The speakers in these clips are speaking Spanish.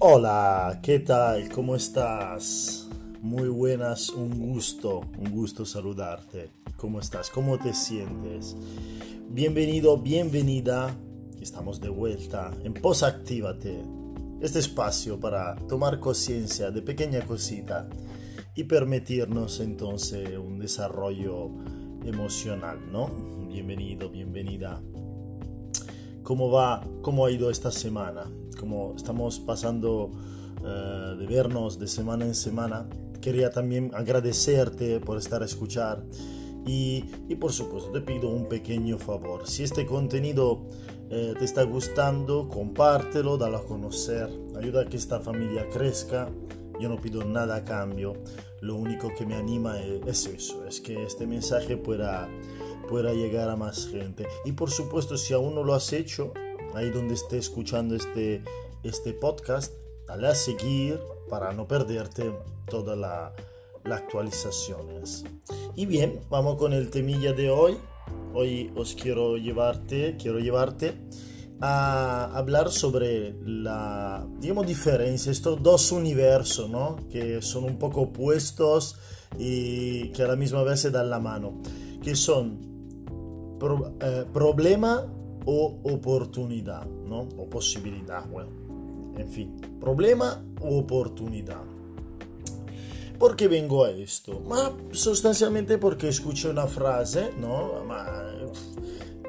Hola, ¿qué tal? ¿Cómo estás? Muy buenas, un gusto, un gusto saludarte. ¿Cómo estás? ¿Cómo te sientes? Bienvenido, bienvenida. Estamos de vuelta en Posactívate. Este espacio para tomar conciencia de pequeña cosita y permitirnos entonces un desarrollo emocional, ¿no? Bienvenido, bienvenida. ¿Cómo va? ¿Cómo ha ido esta semana? Como estamos pasando eh, de vernos de semana en semana, quería también agradecerte por estar a escuchar y, y por supuesto te pido un pequeño favor. Si este contenido eh, te está gustando, compártelo, dalo a conocer, ayuda a que esta familia crezca. Yo no pido nada a cambio, lo único que me anima es, es eso, es que este mensaje pueda, pueda llegar a más gente. Y por supuesto, si aún no lo has hecho, ahí donde esté escuchando este, este podcast, dale a seguir para no perderte todas las actualizaciones. Y bien, vamos con el temilla de hoy. Hoy os quiero llevarte, quiero llevarte a hablar sobre la, digamos, diferencia, estos dos universos, ¿no? Que son un poco opuestos y que a la misma vez se dan la mano, que son pro, eh, problema o oportunidad, ¿no? O posibilidad, bueno, en fin, problema o oportunidad. ¿Por qué vengo a esto? Ma sostanzialmente porque escuché una frase, ¿no? Ma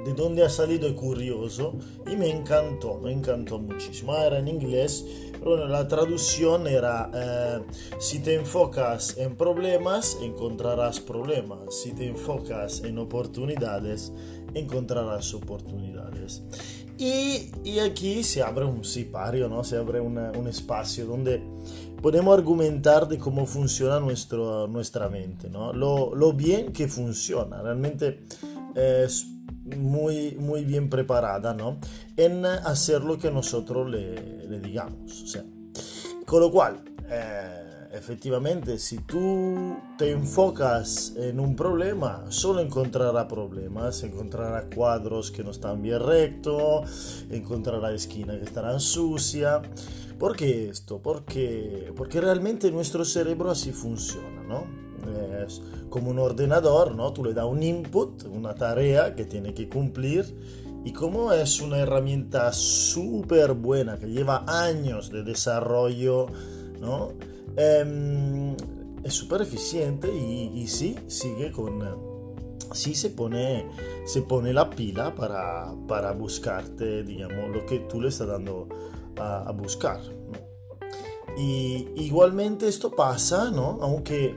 de dónde ha salido es curioso y me encantó, me encantó muchísimo. Era en inglés, pero la traducción era, eh, si te enfocas en problemas, encontrarás problemas. Si te enfocas en oportunidades, encontrarás oportunidades. Y, y aquí se abre un sipario, ¿no? Se abre una, un espacio donde podemos argumentar de cómo funciona nuestro, nuestra mente, ¿no? Lo, lo bien que funciona, realmente es muy, muy bien preparada, ¿no? En hacer lo que nosotros le, le digamos, con lo cual, eh, efectivamente, si tú te enfocas en un problema, solo encontrará problemas, encontrará cuadros que no están bien rectos, encontrará esquinas que estarán sucias. ¿Por qué esto? Porque, porque realmente nuestro cerebro así funciona, ¿no? Como un ordenador, ¿no? Tú le das un input, una tarea que tiene que cumplir y como es una herramienta súper buena que lleva años de desarrollo, ¿no? Eh, es súper eficiente y, y, sí, sigue con... Sí se pone, se pone la pila para, para buscarte, digamos, lo que tú le estás dando a, buscar. Y igualmente esto pasa, ¿no? Aunque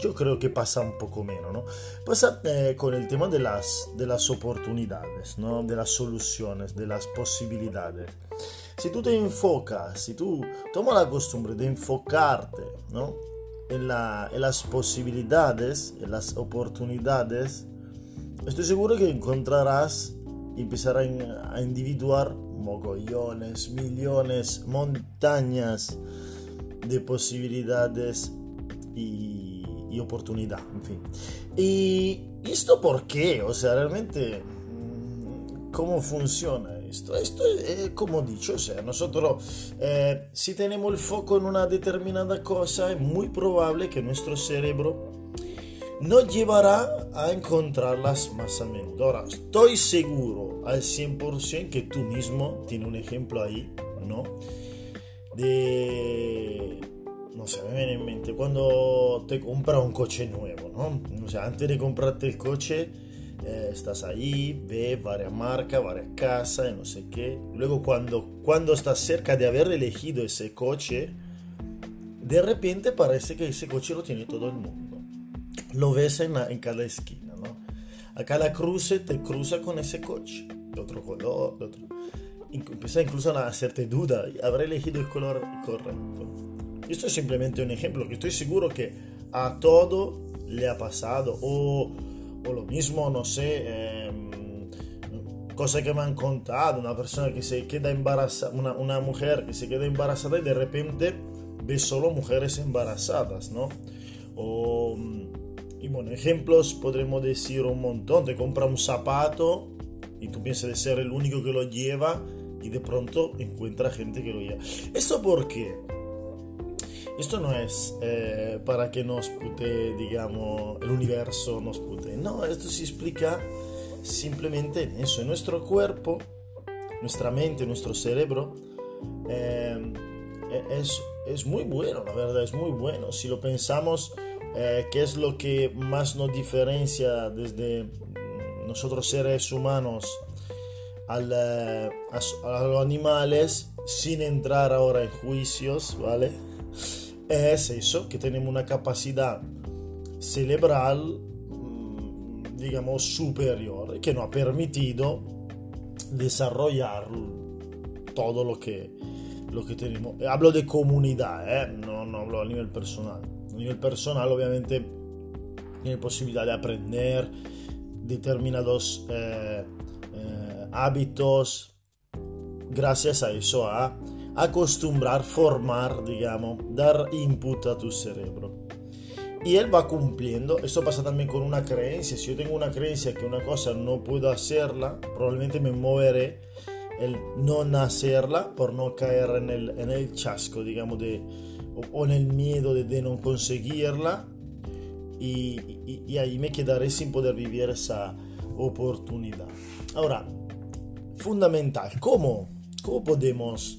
yo creo que pasa un poco menos, ¿no? Pasa eh, con el tema de las, de las oportunidades, ¿no? De las soluciones, de las posibilidades. Si tú te enfocas, si tú tomas la costumbre de enfocarte, ¿no? En, la, en las posibilidades, en las oportunidades, estoy seguro que encontrarás y empezarás a individuar mogollones, millones, montañas de posibilidades y, y, oportunidad, en fin. ¿Y esto por qué? O sea, realmente, ¿cómo funciona esto? Esto es, eh, como dicho, o sea, nosotros, eh, si tenemos el foco en una determinada cosa, es muy probable que nuestro cerebro nos llevará a encontrarlas más a menudo. Ahora, estoy seguro al 100% que tú mismo tienes un ejemplo ahí, ¿no? De no sé, me viene en mente cuando te compras un coche nuevo, ¿no? O sea, antes de comprarte el coche, eh, estás ahí, ves varias marcas, varias casas, no sé qué. Luego cuando, cuando estás cerca de haber elegido ese coche, de repente parece que ese coche lo tiene todo el mundo. Lo ves en, en cada esquina, ¿no? A cada cruce te cruza con ese coche, de otro color, de otro... Empieza incluso a hacerte duda, ¿habré elegido el color correcto? Esto es simplemente un ejemplo que estoy seguro que a todo le ha pasado. O, lo mismo, no sé, eh, cosa que me han contado, una persona que se queda embarazada, una, mujer que se queda embarazada y de repente ve solo mujeres embarazadas, ¿no? O, y bueno, ejemplos podremos decir un montón. Te compra un zapato y tú piensas de ser el único que lo lleva y de pronto encuentra gente que lo guía. ¿Esto por qué? Esto no es eh, para que nos pute, digamos, el universo nos pute. No, esto se explica simplemente en eso, en nuestro cuerpo, nuestra mente, nuestro cerebro. Eh, es, es, muy bueno, la verdad, es muy bueno. Si lo pensamos, eh, ¿qué es lo que más nos diferencia desde nosotros seres humanos al, a, a, los animales, sin entrar ahora en juicios, ¿vale? Es eso, que tenemos una capacidad cerebral, mm, digamos, superior, que nos ha permitido desarrollar todo lo que, lo que tenemos. Hablo de comunidad, ¿eh? no, no hablo a nivel personal. A nivel personal, obviamente, tiene posibilidad de aprender determinados eh, eh, hábitos gracias a eso, a acostumbrar, formar, digamos, dar input a tu cerebro. Y él va cumpliendo. Esto pasa también con una creencia. Si yo tengo una creencia que una cosa no puedo hacerla, probablemente me moveré el no hacerla por no caer en el, en el chasco, digamos, o, en el miedo de, de no conseguirla. Y, y, y, ahí me quedaré sin poder vivir esa oportunidad. Ahora, fundamental, ¿cómo, cómo podemos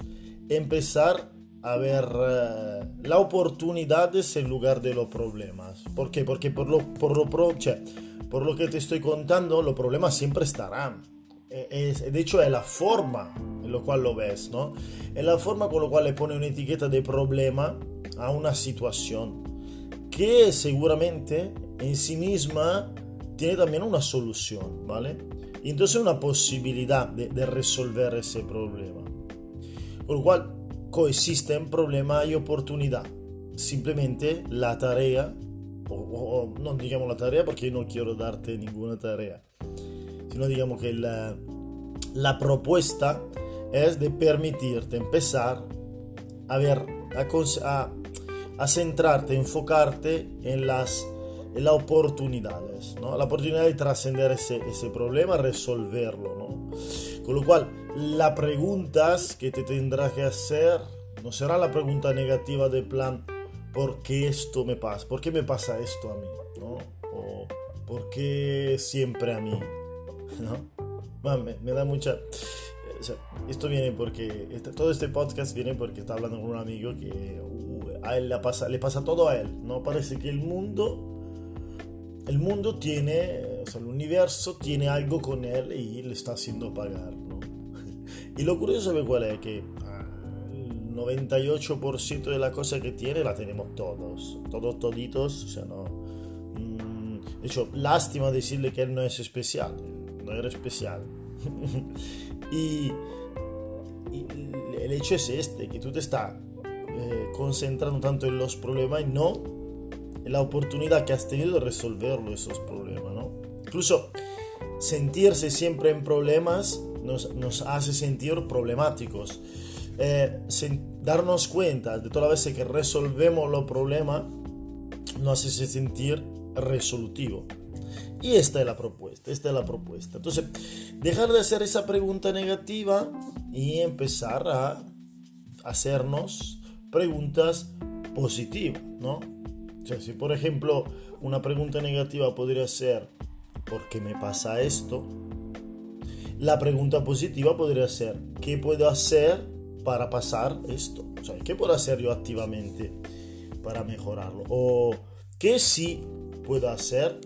empezar a ver uh, las oportunidades en lugar de los problemas? ¿Por qué? Porque por lo, por lo, pro, cioè, por lo que te estoy contando, los problemas siempre estarán es, de hecho es la forma en la cual lo ves, ¿no? Es la forma con la cual le pone una etiqueta de problema a una situación que seguramente en sí misma tiene también una solución, ¿vale? Y entonces una posibilidad de, de resolver ese problema. Con lo cual coexisten problema y oportunidad. Simplemente la tarea, o, o no digamos la tarea porque no quiero darte ninguna tarea, sino digamos que la, la propuesta es de permitirte empezar a ver, a, a, centrarte, enfocarte en las, en las oportunidades, ¿no? la oportunidad de trascender ese, ese problema, resolverlo. ¿no? Con lo cual, las preguntas que te tendrás que hacer no será la pregunta negativa de plan, ¿por qué esto me pasa? ¿Por qué me pasa esto a mí? ¿no? O ¿por qué siempre a mí? ¿no? me, me, da mucha... Sea, esto viene porque... Este, todo este podcast viene porque está hablando con un amigo que uh, a él le pasa, le pasa todo a él, ¿no? Parece que el mundo... El mundo tiene, o sea, el universo tiene algo con él y le está haciendo pagar, ¿no? Y lo curioso, ¿sabe cuál es? Que el 98% de la cosa que tiene la tenemos todos, todos toditos, o sea, no... Mm, de hecho, lástima decirle que él no es especial no era especial. y, y, el hecho es este, que tú te estás eh, concentrando tanto en los problemas y no la oportunidad que has tenido de resolverlo esos problemas, ¿no? Incluso sentirse siempre en problemas nos, hace sentir problemáticos. Eh, sin darnos cuenta de todas las veces que resolvemos los problemas nos hace sentir resolutivo. Y esta es la propuesta, esta es la propuesta. Entonces, dejar de hacer esa pregunta negativa y empezar a hacernos preguntas positivas, ¿no? O sea, si por ejemplo una pregunta negativa podría ser, ¿por qué me pasa esto? La pregunta positiva podría ser, ¿qué puedo hacer para pasar esto? O ¿qué puedo hacer yo activamente para mejorarlo? O ¿qué sí puedo hacer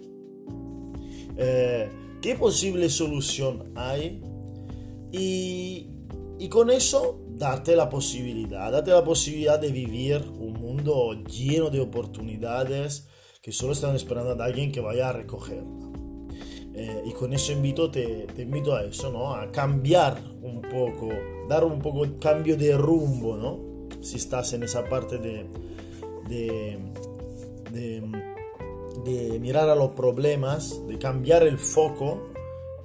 eh, qué posible solución hay y, y, con eso darte la posibilidad, darte la posibilidad de vivir un mundo lleno de oportunidades que solo están esperando a alguien que vaya a recogerla. Eh, y con eso invito, te, te, invito a eso, ¿no? A cambiar un poco, dar un poco cambio de rumbo, ¿no? Si estás en esa parte de, de, de de mirar a los problemas, de cambiar el foco.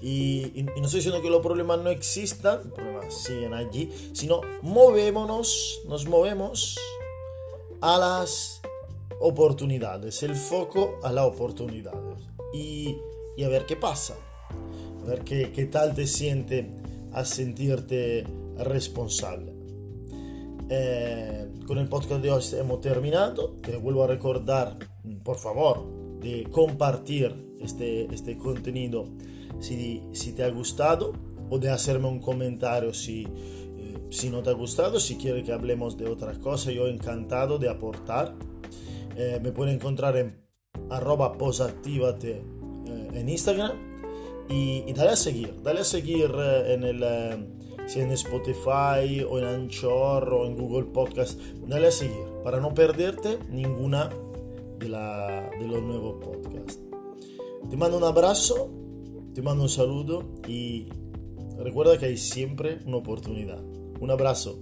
Y, y, no estoy diciendo que los problemas no existan, los problemas siguen allí, sino movémonos, nos movemos a las oportunidades, el foco a las oportunidades. Y, y a ver qué pasa, a ver qué, qué tal te siente a sentirte responsable. Eh, con el podcast de hoy hemos terminado. Te vuelvo a recordar, por favor, de compartir este, este contenido si, si te ha gustado o de hacerme un comentario si, eh, si no te ha gustado, si quieres que hablemos de otra cosa. Yo encantado de aportar. Eh, me pueden encontrar en arroba posactivate en Instagram y, y, dale a seguir, dale a seguir en el sea en Spotify o en Anchor o en Google Podcast, dale a seguir para no perderte ninguna de, la, de los nuevos podcasts. Te mando un abrazo, te mando un saludo y recuerda que hay siempre una oportunidad. Un abrazo.